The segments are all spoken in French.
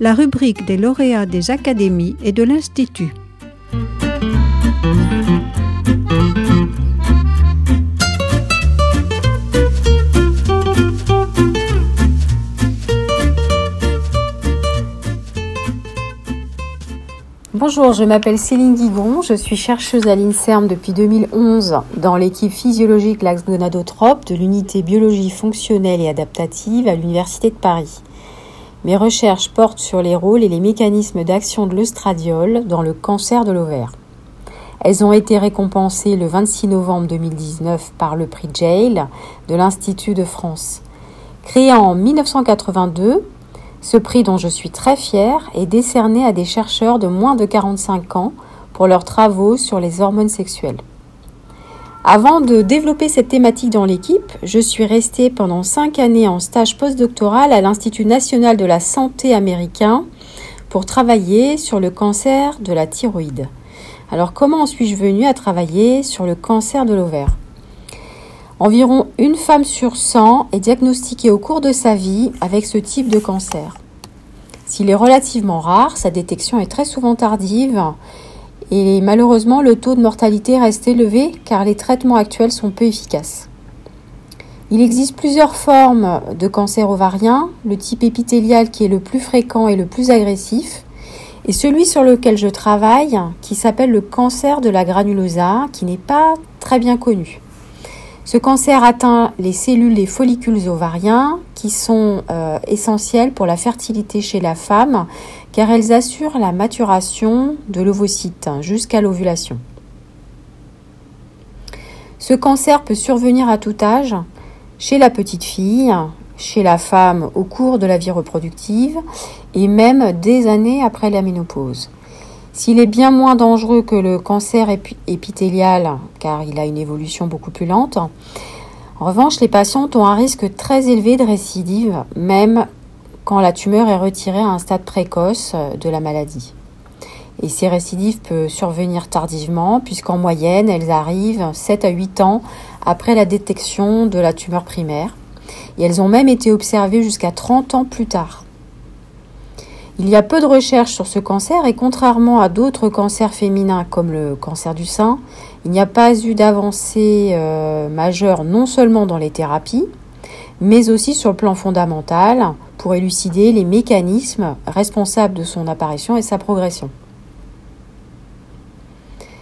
la rubrique des lauréats des académies et de l'Institut. Bonjour, je m'appelle Céline Guigon, je suis chercheuse à l'INSERM depuis 2011 dans l'équipe physiologique l'axe gonadotrope de l'unité biologie fonctionnelle et adaptative à l'Université de Paris. Mes recherches portent sur les rôles et les mécanismes d'action de l'œstradiol dans le cancer de l'ovaire. Elles ont été récompensées le 26 novembre 2019 par le prix Jail de l'Institut de France. Créé en 1982, ce prix dont je suis très fière est décerné à des chercheurs de moins de 45 ans pour leurs travaux sur les hormones sexuelles. Avant de développer cette thématique dans l'équipe, je suis restée pendant cinq années en stage postdoctoral à l'Institut national de la santé américain pour travailler sur le cancer de la thyroïde. Alors comment en suis-je venue à travailler sur le cancer de l'ovaire? Environ une femme sur 100 est diagnostiquée au cours de sa vie avec ce type de cancer. S'il est relativement rare, sa détection est très souvent tardive et malheureusement le taux de mortalité reste élevé car les traitements actuels sont peu efficaces. Il existe plusieurs formes de cancer ovarien, le type épithélial qui est le plus fréquent et le plus agressif, et celui sur lequel je travaille qui s'appelle le cancer de la granulosa qui n'est pas très bien connu. Ce cancer atteint les cellules des follicules ovariens qui sont euh, essentielles pour la fertilité chez la femme car elles assurent la maturation de l'ovocyte jusqu'à l'ovulation. Ce cancer peut survenir à tout âge, chez la petite fille, chez la femme au cours de la vie reproductive et même des années après la ménopause. S'il est bien moins dangereux que le cancer épithélial, car il a une évolution beaucoup plus lente, en revanche, les patientes ont un risque très élevé de récidive, même quand la tumeur est retirée à un stade précoce de la maladie. Et ces récidives peuvent survenir tardivement, puisqu'en moyenne, elles arrivent 7 à 8 ans après la détection de la tumeur primaire. Et elles ont même été observées jusqu'à 30 ans plus tard. Il y a peu de recherches sur ce cancer et contrairement à d'autres cancers féminins comme le cancer du sein, il n'y a pas eu d'avancée euh, majeure non seulement dans les thérapies, mais aussi sur le plan fondamental pour élucider les mécanismes responsables de son apparition et sa progression.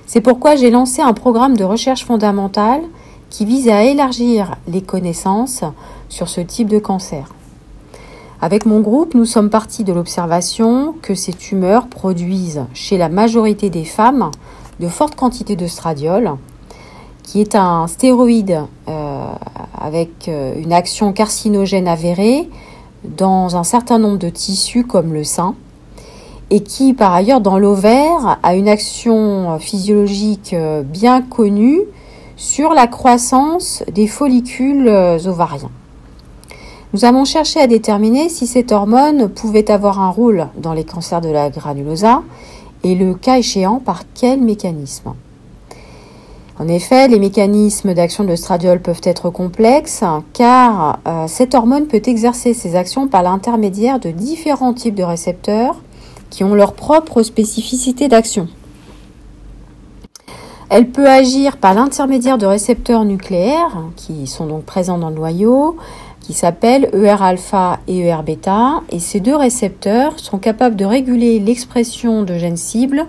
C'est pourquoi j'ai lancé un programme de recherche fondamentale qui vise à élargir les connaissances sur ce type de cancer. Avec mon groupe, nous sommes partis de l'observation que ces tumeurs produisent chez la majorité des femmes de fortes quantités de stradiol, qui est un stéroïde euh, avec euh, une action carcinogène avérée dans un certain nombre de tissus comme le sein, et qui par ailleurs dans l'ovaire a une action physiologique euh, bien connue sur la croissance des follicules ovariens. Nous avons cherché à déterminer si cette hormone pouvait avoir un rôle dans les cancers de la granulosa et le cas échéant par quel mécanisme. En effet, les mécanismes d'action de stradiol peuvent être complexes car euh, cette hormone peut exercer ses actions par l'intermédiaire de différents types de récepteurs qui ont leur propre spécificité d'action. Elle peut agir par l'intermédiaire de récepteurs nucléaires qui sont donc présents dans le noyau, qui s'appellent ER-alpha et ER-bêta, et ces deux récepteurs sont capables de réguler l'expression de gènes cibles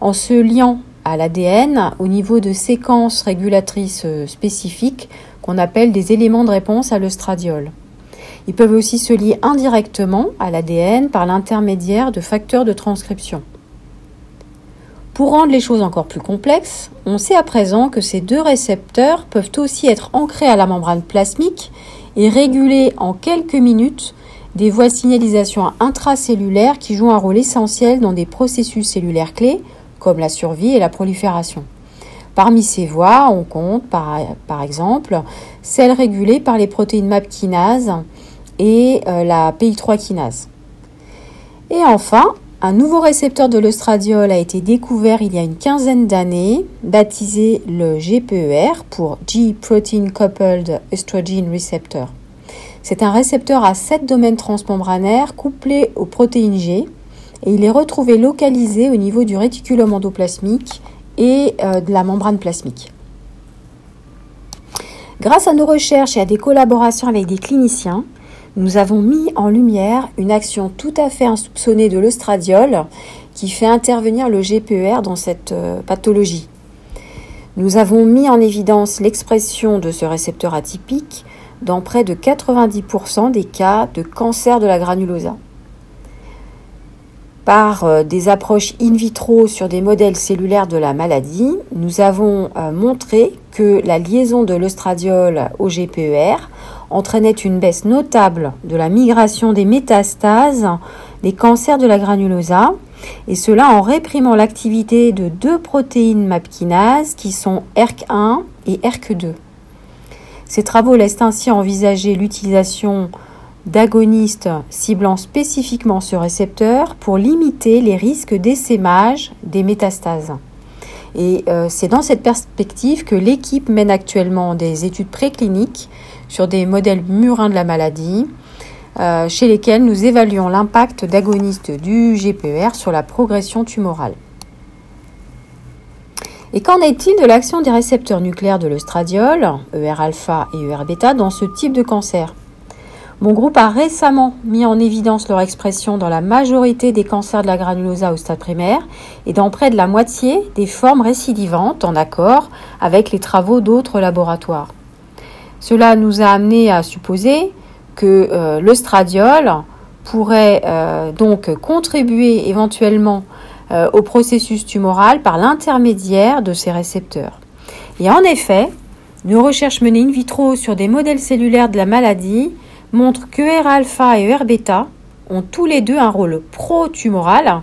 en se liant à l'ADN au niveau de séquences régulatrices euh, spécifiques qu'on appelle des éléments de réponse à l'œstradiol. Ils peuvent aussi se lier indirectement à l'ADN par l'intermédiaire de facteurs de transcription. Pour rendre les choses encore plus complexes, on sait à présent que ces deux récepteurs peuvent aussi être ancrés à la membrane plasmique et réguler en quelques minutes des voies signalisation intracellulaires qui jouent un rôle essentiel dans des processus cellulaires clés comme la survie et la prolifération. Parmi ces voies, on compte par, par exemple celles régulées par les protéines MAP kinase et euh, la PI3 kinase. Et enfin, un nouveau récepteur de l'œstradiol a été découvert il y a une quinzaine d'années, baptisé le GPER pour G-Protein Coupled Estrogen Receptor. C'est un récepteur à 7 domaines transmembranaires couplés aux protéines G et il est retrouvé localisé au niveau du réticulum endoplasmique et euh, de la membrane plasmique. Grâce à nos recherches et à des collaborations avec des cliniciens, nous avons mis en lumière une action tout à fait insoupçonnée de l'ostradiol qui fait intervenir le GPER dans cette euh, pathologie. Nous avons mis en évidence l'expression de ce récepteur atypique dans près de 90% des cas de cancer de la granulosa. Par euh, des approches in vitro sur des modèles cellulaires de la maladie, nous avons euh, montré que la liaison de l'ostradiol au GPER entraînait une baisse notable de la migration des métastases des cancers de la granulosa, et cela en réprimant l'activité de deux protéines MAP qui sont ERK1 et ERK2. Ces travaux laissent ainsi envisager l'utilisation d'agonistes ciblant spécifiquement ce récepteur pour limiter les risques d'essaimage des métastases. Et euh, c'est dans cette perspective que l'équipe mène actuellement des études précliniques sur des modèles murins de la maladie, euh, chez lesquels nous évaluons l'impact d'agonistes du GPR sur la progression tumorale. Et qu'en est-il de l'action des récepteurs nucléaires de l'œstradiol, ER-alpha et ER-bêta, dans ce type de cancer? Mon groupe a récemment mis en évidence leur expression dans la majorité des cancers de la granulosa au stade primaire et dans près de la moitié des formes récidivantes en accord avec les travaux d'autres laboratoires. Cela nous a amené à supposer que euh, le stradiol pourrait euh, donc contribuer éventuellement euh, au processus tumoral par l'intermédiaire de ces récepteurs. Et en effet, nos recherches menées in vitro sur des modèles cellulaires de la maladie montrent que R-alpha et R-bêta ont tous les deux un rôle pro-tumoral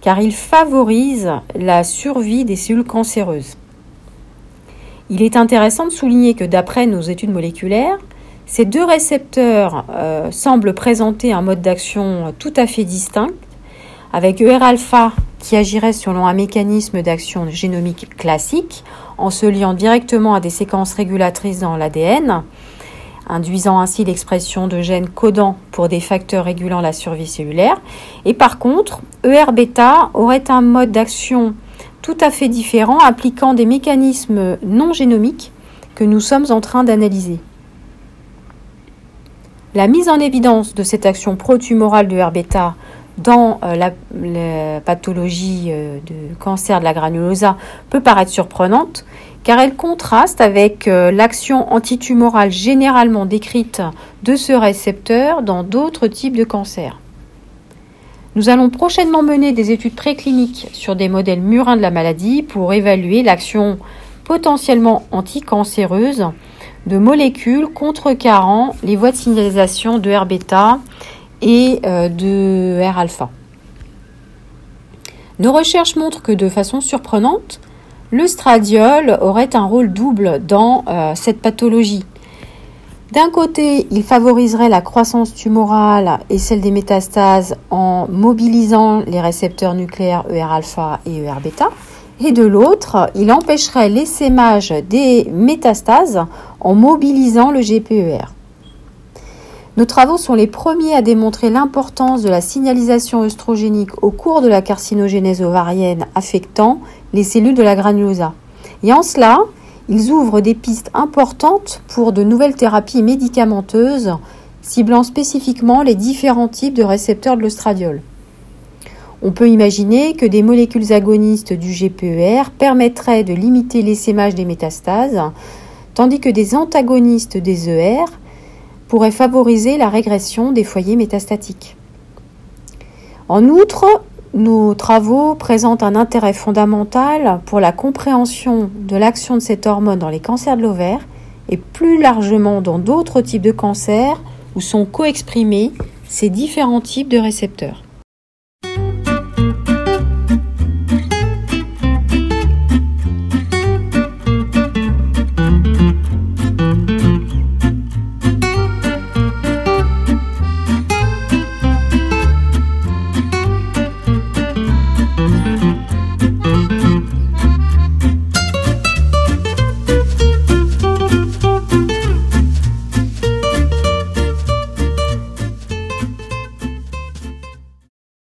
car ils favorisent la survie des cellules cancéreuses. Il est intéressant de souligner que d'après nos études moléculaires, ces deux récepteurs euh, semblent présenter un mode d'action tout à fait distinct, avec ER-alpha qui agirait selon un mécanisme d'action génomique classique, en se liant directement à des séquences régulatrices dans l'ADN, induisant ainsi l'expression de gènes codants pour des facteurs régulant la survie cellulaire. Et par contre, ER-bêta aurait un mode d'action tout à fait différent, impliquant des mécanismes non génomiques que nous sommes en train d'analyser. La mise en évidence de cette action protumorale de R-bêta dans euh, la, pathologie euh, de cancer de la granulosa peut paraître surprenante car elle contraste avec euh, l'action antitumorale généralement décrite de ce récepteur dans d'autres types de cancers. Nous allons prochainement mener des études précliniques sur des modèles murins de la maladie pour évaluer l'action potentiellement anticancéreuse de molécules contrecarrant les voies de signalisation de R-bêta et euh, de R-alpha. Nos recherches montrent que de façon surprenante, le stradiol aurait un rôle double dans euh, cette pathologie. D'un côté, il favoriserait la croissance tumorale et celle des métastases en mobilisant les récepteurs nucléaires ER-alpha et ER-bêta. Et de l'autre, il empêcherait l'essaimage des métastases en mobilisant le GPER. Nos travaux sont les premiers à démontrer l'importance de la signalisation œstrogénique au cours de la carcinogénèse ovarienne affectant les cellules de la granulosa. Et en cela, ils ouvrent des pistes importantes pour de nouvelles thérapies médicamenteuses ciblant spécifiquement les différents types de récepteurs de l'ostradiol. On peut imaginer que des molécules agonistes du GPER permettraient de limiter l'essaimage des métastases, tandis que des antagonistes des ER pourraient favoriser la régression des foyers métastatiques. En outre, nos travaux présentent un intérêt fondamental pour la compréhension de l'action de cette hormone dans les cancers de l'ovaire et plus largement dans d'autres types de cancers où sont coexprimés ces différents types de récepteurs.